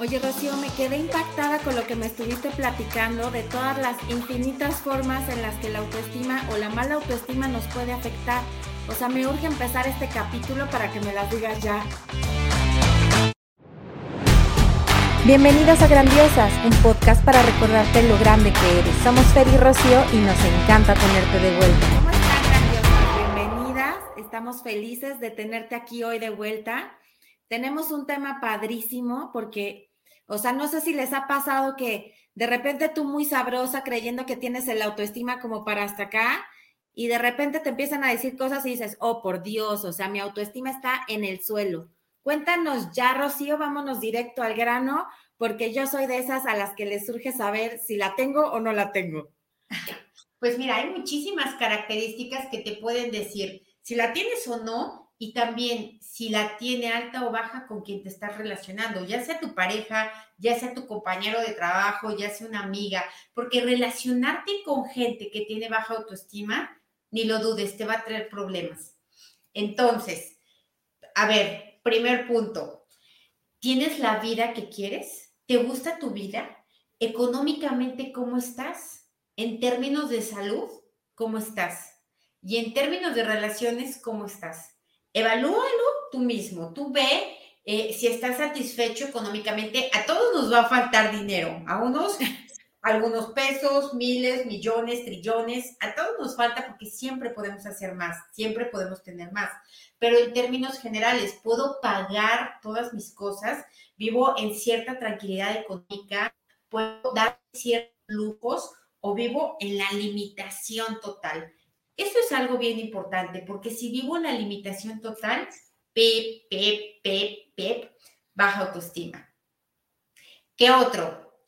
Oye, Rocío, me quedé impactada con lo que me estuviste platicando de todas las infinitas formas en las que la autoestima o la mala autoestima nos puede afectar. O sea, me urge empezar este capítulo para que me las digas ya. Bienvenidas a Grandiosas, un podcast para recordarte lo grande que eres. Somos Fer y Rocío y nos encanta tenerte de vuelta. ¿Cómo están, grandiosas? Bienvenidas. Estamos felices de tenerte aquí hoy de vuelta. Tenemos un tema padrísimo porque o sea, no sé si les ha pasado que de repente tú muy sabrosa creyendo que tienes el autoestima como para hasta acá y de repente te empiezan a decir cosas y dices, oh, por Dios, o sea, mi autoestima está en el suelo. Cuéntanos ya, Rocío, vámonos directo al grano, porque yo soy de esas a las que les surge saber si la tengo o no la tengo. Pues mira, hay muchísimas características que te pueden decir si la tienes o no y también si la tiene alta o baja con quien te estás relacionando, ya sea tu pareja, ya sea tu compañero de trabajo, ya sea una amiga, porque relacionarte con gente que tiene baja autoestima, ni lo dudes, te va a traer problemas. Entonces, a ver, primer punto, ¿tienes la vida que quieres? ¿Te gusta tu vida? Económicamente, ¿cómo estás? En términos de salud, ¿cómo estás? Y en términos de relaciones, ¿cómo estás? Evalúalo tú mismo, tú ve eh, si estás satisfecho económicamente. A todos nos va a faltar dinero, a unos algunos pesos, miles, millones, trillones, a todos nos falta porque siempre podemos hacer más, siempre podemos tener más. Pero en términos generales, puedo pagar todas mis cosas, vivo en cierta tranquilidad económica, puedo dar ciertos lujos o vivo en la limitación total. Eso es algo bien importante, porque si vivo en la limitación total, pep, pep, pep, pep, baja autoestima. ¿Qué otro?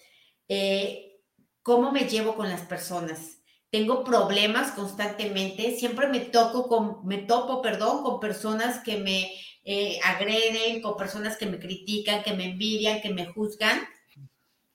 Eh, ¿Cómo me llevo con las personas? Tengo problemas constantemente, siempre me toco con, me topo, perdón, con personas que me eh, agreden, con personas que me critican, que me envidian, que me juzgan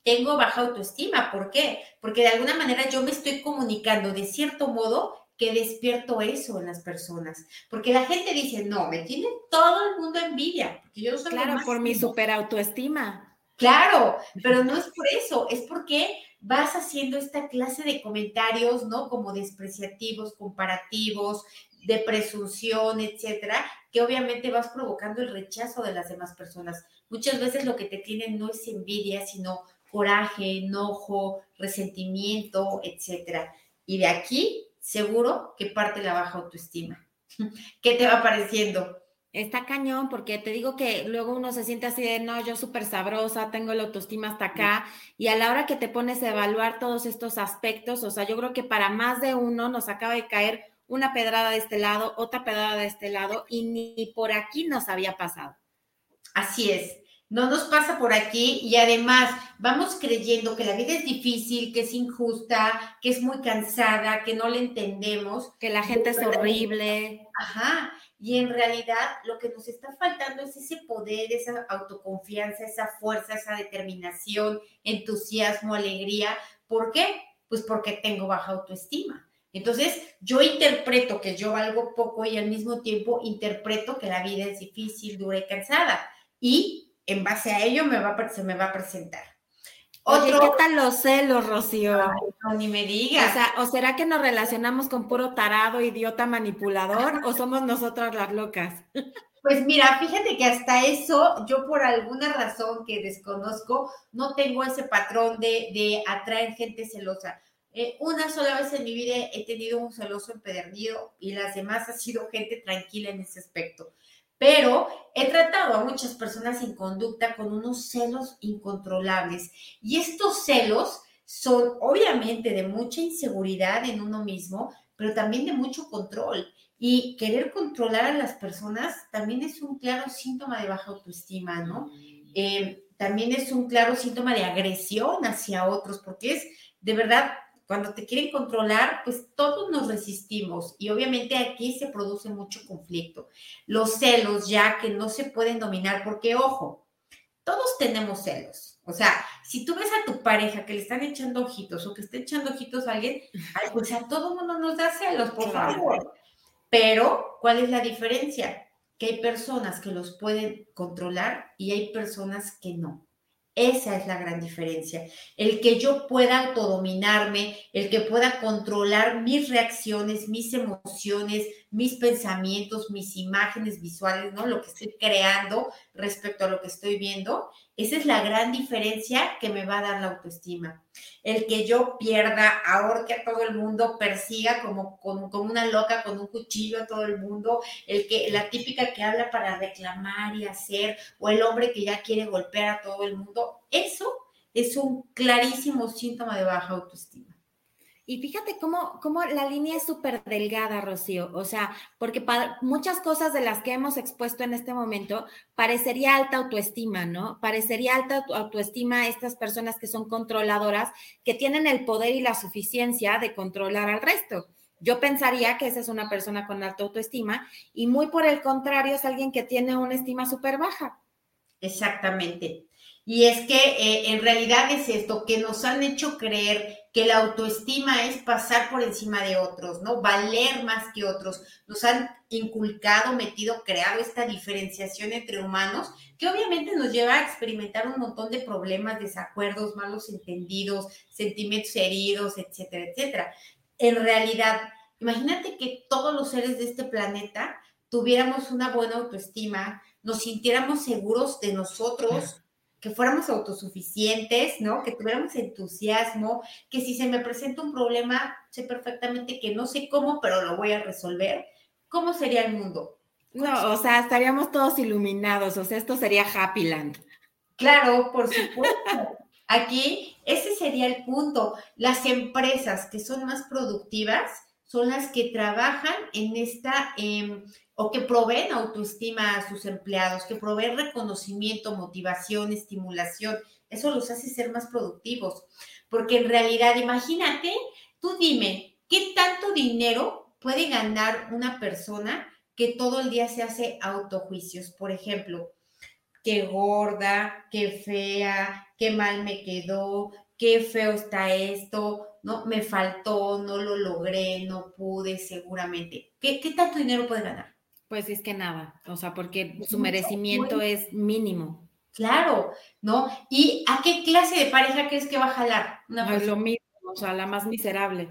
tengo baja autoestima. ¿Por qué? Porque de alguna manera yo me estoy comunicando de cierto modo que despierto eso en las personas. Porque la gente dice, no, me tiene todo el mundo envidia. Porque yo soy claro, por mi super autoestima. Claro, pero no es por eso, es porque vas haciendo esta clase de comentarios, ¿no? Como despreciativos, comparativos, de presunción, etcétera, que obviamente vas provocando el rechazo de las demás personas. Muchas veces lo que te tienen no es envidia, sino coraje, enojo, resentimiento, etcétera. Y de aquí seguro que parte la baja autoestima. ¿Qué te va pareciendo? Está cañón, porque te digo que luego uno se siente así de, no, yo súper sabrosa, tengo la autoestima hasta acá, y a la hora que te pones a evaluar todos estos aspectos, o sea, yo creo que para más de uno nos acaba de caer una pedrada de este lado, otra pedrada de este lado, y ni por aquí nos había pasado. Así es no nos pasa por aquí y además vamos creyendo que la vida es difícil, que es injusta, que es muy cansada, que no le entendemos. Que la gente es horrible. Ajá. Y en realidad lo que nos está faltando es ese poder, esa autoconfianza, esa fuerza, esa determinación, entusiasmo, alegría. ¿Por qué? Pues porque tengo baja autoestima. Entonces, yo interpreto que yo valgo poco y al mismo tiempo interpreto que la vida es difícil, dura y cansada. Y en base a ello me va se me va a presentar. Oye, ¿qué tal los celos, Rocío? ni me digas. O sea, ¿o será que nos relacionamos con puro tarado, idiota, manipulador, o somos nosotras las locas? Pues mira, fíjate que hasta eso, yo por alguna razón que desconozco, no tengo ese patrón de, de atraer gente celosa. Eh, una sola vez en mi vida he tenido un celoso empedernido y las demás ha sido gente tranquila en ese aspecto pero he tratado a muchas personas en conducta con unos celos incontrolables y estos celos son obviamente de mucha inseguridad en uno mismo, pero también de mucho control. Y querer controlar a las personas también es un claro síntoma de baja autoestima, ¿no? Eh, también es un claro síntoma de agresión hacia otros, porque es de verdad cuando te quieren controlar, pues todos nos resistimos y obviamente aquí se produce mucho conflicto. Los celos ya que no se pueden dominar, porque ojo, todos tenemos celos. O sea, si tú ves a tu pareja que le están echando ojitos o que está echando ojitos a alguien, pues a todo mundo nos da celos, por favor. Pero, ¿cuál es la diferencia? Que hay personas que los pueden controlar y hay personas que no. Esa es la gran diferencia. El que yo pueda autodominarme, el que pueda controlar mis reacciones, mis emociones, mis pensamientos, mis imágenes visuales, ¿no? Lo que estoy creando respecto a lo que estoy viendo. Esa es la gran diferencia que me va a dar la autoestima. El que yo pierda, ahorque a todo el mundo, persiga como, como, una loca con un cuchillo a todo el mundo, el que, la típica que habla para reclamar y hacer, o el hombre que ya quiere golpear a todo el mundo, eso es un clarísimo síntoma de baja autoestima. Y fíjate cómo, cómo la línea es súper delgada, Rocío. O sea, porque para muchas cosas de las que hemos expuesto en este momento, parecería alta autoestima, ¿no? Parecería alta autoestima estas personas que son controladoras, que tienen el poder y la suficiencia de controlar al resto. Yo pensaría que esa es una persona con alta autoestima y muy por el contrario es alguien que tiene una estima súper baja. Exactamente. Y es que eh, en realidad es esto, que nos han hecho creer que la autoestima es pasar por encima de otros, ¿no? Valer más que otros. Nos han inculcado, metido, creado esta diferenciación entre humanos que obviamente nos lleva a experimentar un montón de problemas, desacuerdos, malos entendidos, sentimientos heridos, etcétera, etcétera. En realidad, imagínate que todos los seres de este planeta tuviéramos una buena autoestima, nos sintiéramos seguros de nosotros, que fuéramos autosuficientes, ¿no? Que tuviéramos entusiasmo, que si se me presenta un problema, sé perfectamente que no sé cómo, pero lo voy a resolver. ¿Cómo sería el mundo? No, o sea, estaríamos todos iluminados, o sea, esto sería Happy Land. Claro, por supuesto. Aquí, ese sería el punto. Las empresas que son más productivas son las que trabajan en esta eh, o que proveen autoestima a sus empleados, que proveen reconocimiento, motivación, estimulación. Eso los hace ser más productivos. Porque en realidad, imagínate, tú dime, ¿qué tanto dinero puede ganar una persona que todo el día se hace autojuicios? Por ejemplo, qué gorda, qué fea, qué mal me quedó, qué feo está esto, no, me faltó, no lo logré, no pude, seguramente. ¿Qué, qué tanto dinero puede ganar? Pues es que nada, o sea, porque su merecimiento es mínimo. Claro, ¿no? ¿Y a qué clase de pareja crees que va a jalar? Una lo mismo, o sea, la más miserable.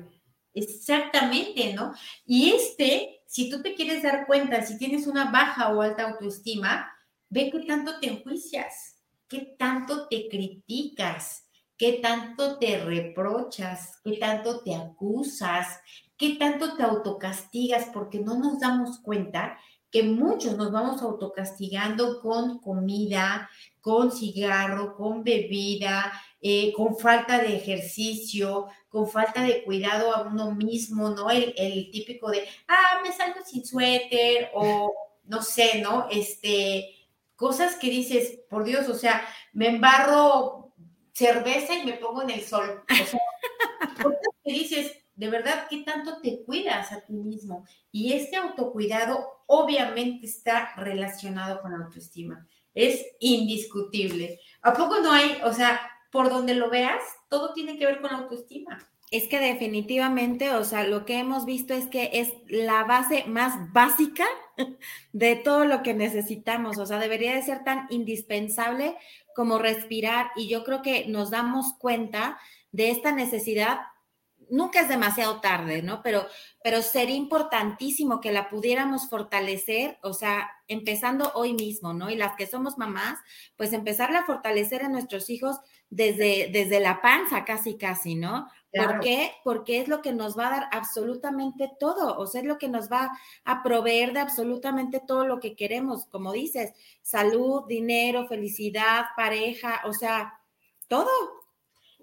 Exactamente, ¿no? Y este, si tú te quieres dar cuenta, si tienes una baja o alta autoestima, ve qué tanto te enjuicias, qué tanto te criticas, qué tanto te reprochas, qué tanto te acusas, qué tanto te autocastigas, porque no nos damos cuenta que muchos nos vamos autocastigando con comida, con cigarro, con bebida, eh, con falta de ejercicio, con falta de cuidado a uno mismo, ¿no? El, el, típico de, ah, me salgo sin suéter o no sé, ¿no? Este, cosas que dices, por Dios, o sea, me embarro cerveza y me pongo en el sol. O sea, que dices, de verdad, ¿qué tanto te cuidas a ti mismo? Y este autocuidado obviamente está relacionado con autoestima. Es indiscutible. ¿A poco no hay, o sea, por donde lo veas, todo tiene que ver con autoestima? Es que definitivamente, o sea, lo que hemos visto es que es la base más básica de todo lo que necesitamos. O sea, debería de ser tan indispensable como respirar. Y yo creo que nos damos cuenta de esta necesidad nunca es demasiado tarde, ¿no? Pero, pero sería importantísimo que la pudiéramos fortalecer, o sea, empezando hoy mismo, ¿no? Y las que somos mamás, pues empezarla a fortalecer a nuestros hijos desde, desde la panza, casi, casi, ¿no? ¿Por qué? Porque es lo que nos va a dar absolutamente todo, o sea, es lo que nos va a proveer de absolutamente todo lo que queremos, como dices, salud, dinero, felicidad, pareja, o sea, todo,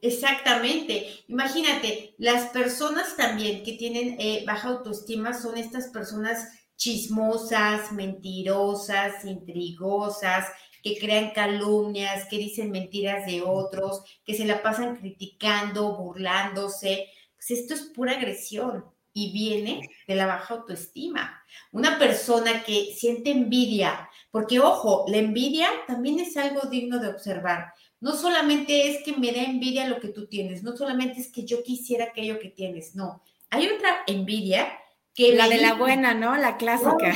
Exactamente. Imagínate, las personas también que tienen eh, baja autoestima son estas personas chismosas, mentirosas, intrigosas, que crean calumnias, que dicen mentiras de otros, que se la pasan criticando, burlándose. Pues esto es pura agresión y viene de la baja autoestima. Una persona que siente envidia, porque ojo, la envidia también es algo digno de observar no solamente es que me da envidia lo que tú tienes, no solamente es que yo quisiera aquello que tienes, no. Hay otra envidia que... La de la buena, ¿no? La clásica.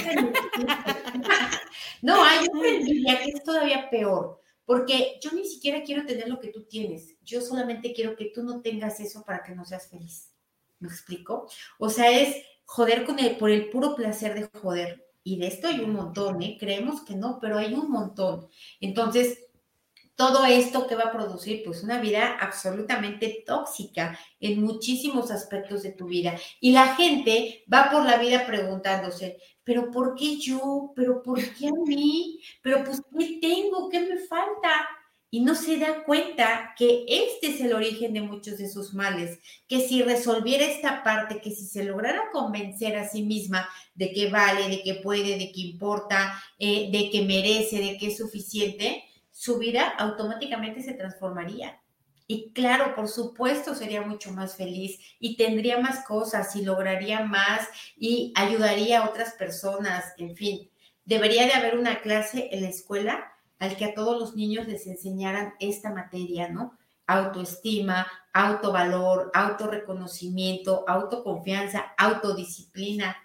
No, hay otra envidia que es todavía peor, porque yo ni siquiera quiero tener lo que tú tienes, yo solamente quiero que tú no tengas eso para que no seas feliz. ¿Me explico? O sea, es joder con el, por el puro placer de joder. Y de esto hay un montón, ¿eh? Creemos que no, pero hay un montón. Entonces, todo esto que va a producir, pues una vida absolutamente tóxica en muchísimos aspectos de tu vida. Y la gente va por la vida preguntándose, pero ¿por qué yo? ¿Pero por qué a mí? ¿Pero pues qué tengo? ¿Qué me falta? Y no se da cuenta que este es el origen de muchos de sus males, que si resolviera esta parte, que si se lograra convencer a sí misma de que vale, de que puede, de que importa, eh, de que merece, de que es suficiente, su vida automáticamente se transformaría. Y claro, por supuesto, sería mucho más feliz y tendría más cosas y lograría más y ayudaría a otras personas, en fin. Debería de haber una clase en la escuela al que a todos los niños les enseñaran esta materia, ¿no? Autoestima, autovalor, autorreconocimiento, autoconfianza, autodisciplina,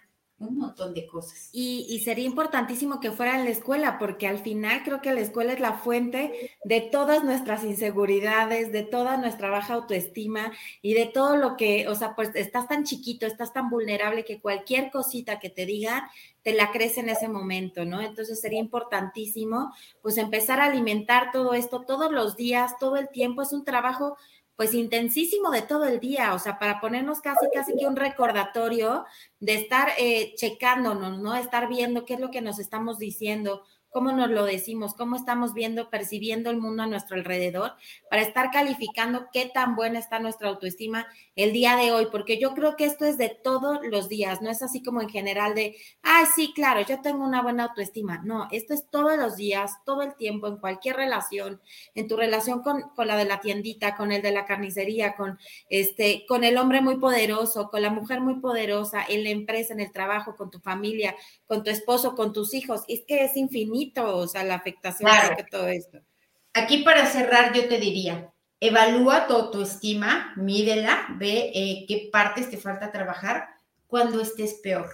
un montón de cosas. Y, sería importantísimo que fuera en la escuela, porque al final creo que la escuela es la fuente de todas nuestras inseguridades, de toda nuestra baja autoestima y de todo lo que, o sea, pues estás tan chiquito, estás tan vulnerable que cualquier cosita que te diga te la crees en ese momento, ¿no? Entonces sería importantísimo pues empezar a alimentar todo esto todos los días, todo el tiempo. Es un trabajo pues intensísimo de todo el día, o sea, para ponernos casi, casi que un recordatorio de estar eh, checándonos, ¿no? Estar viendo qué es lo que nos estamos diciendo, cómo nos lo decimos, cómo estamos viendo, percibiendo el mundo a nuestro alrededor, para estar calificando qué tan buena está nuestra autoestima el día de hoy, porque yo creo que esto es de todos los días, no es así como en general de, ay, sí, claro, yo tengo una buena autoestima. No, esto es todos los días, todo el tiempo, en cualquier relación, en tu relación con, con la de la tiendita, con el de la carnicería, con este, con el hombre muy poderoso, con la mujer muy poderosa, en la empresa, en el trabajo, con tu familia, con tu esposo, con tus hijos. Es que es infinito o sea, la afectación de todo esto. Aquí para cerrar, yo te diría, evalúa tu autoestima, mídela, ve eh, qué partes te falta trabajar cuando estés peor.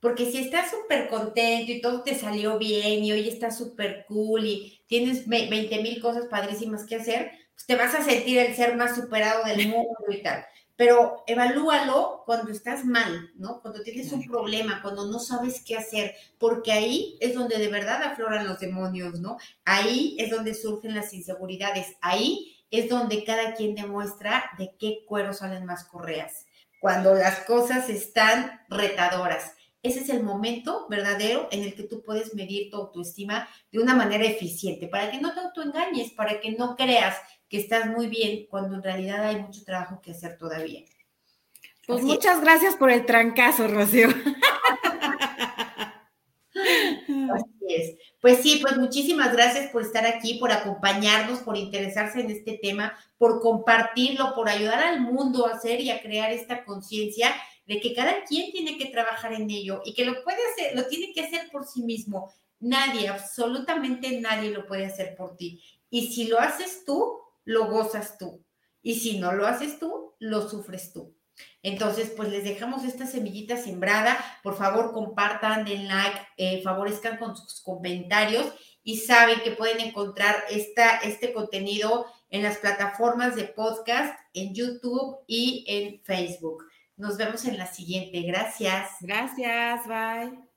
Porque si estás súper contento y todo te salió bien y hoy estás súper cool y tienes 20 mil cosas padrísimas que hacer, pues te vas a sentir el ser más superado del mundo y tal pero evalúalo cuando estás mal, ¿no? Cuando tienes un problema, cuando no sabes qué hacer, porque ahí es donde de verdad afloran los demonios, ¿no? Ahí es donde surgen las inseguridades, ahí es donde cada quien demuestra de qué cuero salen más correas, cuando las cosas están retadoras. Ese es el momento verdadero en el que tú puedes medir tu autoestima de una manera eficiente, para que no te autoengañes, para que no creas que estás muy bien cuando en realidad hay mucho trabajo que hacer todavía. Pues muchas gracias por el trancazo, Rocío. Así es. Pues sí, pues muchísimas gracias por estar aquí, por acompañarnos, por interesarse en este tema, por compartirlo, por ayudar al mundo a hacer y a crear esta conciencia de que cada quien tiene que trabajar en ello y que lo puede hacer, lo tiene que hacer por sí mismo. Nadie, absolutamente nadie lo puede hacer por ti. Y si lo haces tú, lo gozas tú. Y si no lo haces tú, lo sufres tú. Entonces, pues les dejamos esta semillita sembrada. Por favor, compartan, den like, eh, favorezcan con sus comentarios y saben que pueden encontrar esta, este contenido en las plataformas de podcast, en YouTube y en Facebook. Nos vemos en la siguiente. Gracias. Gracias. Bye.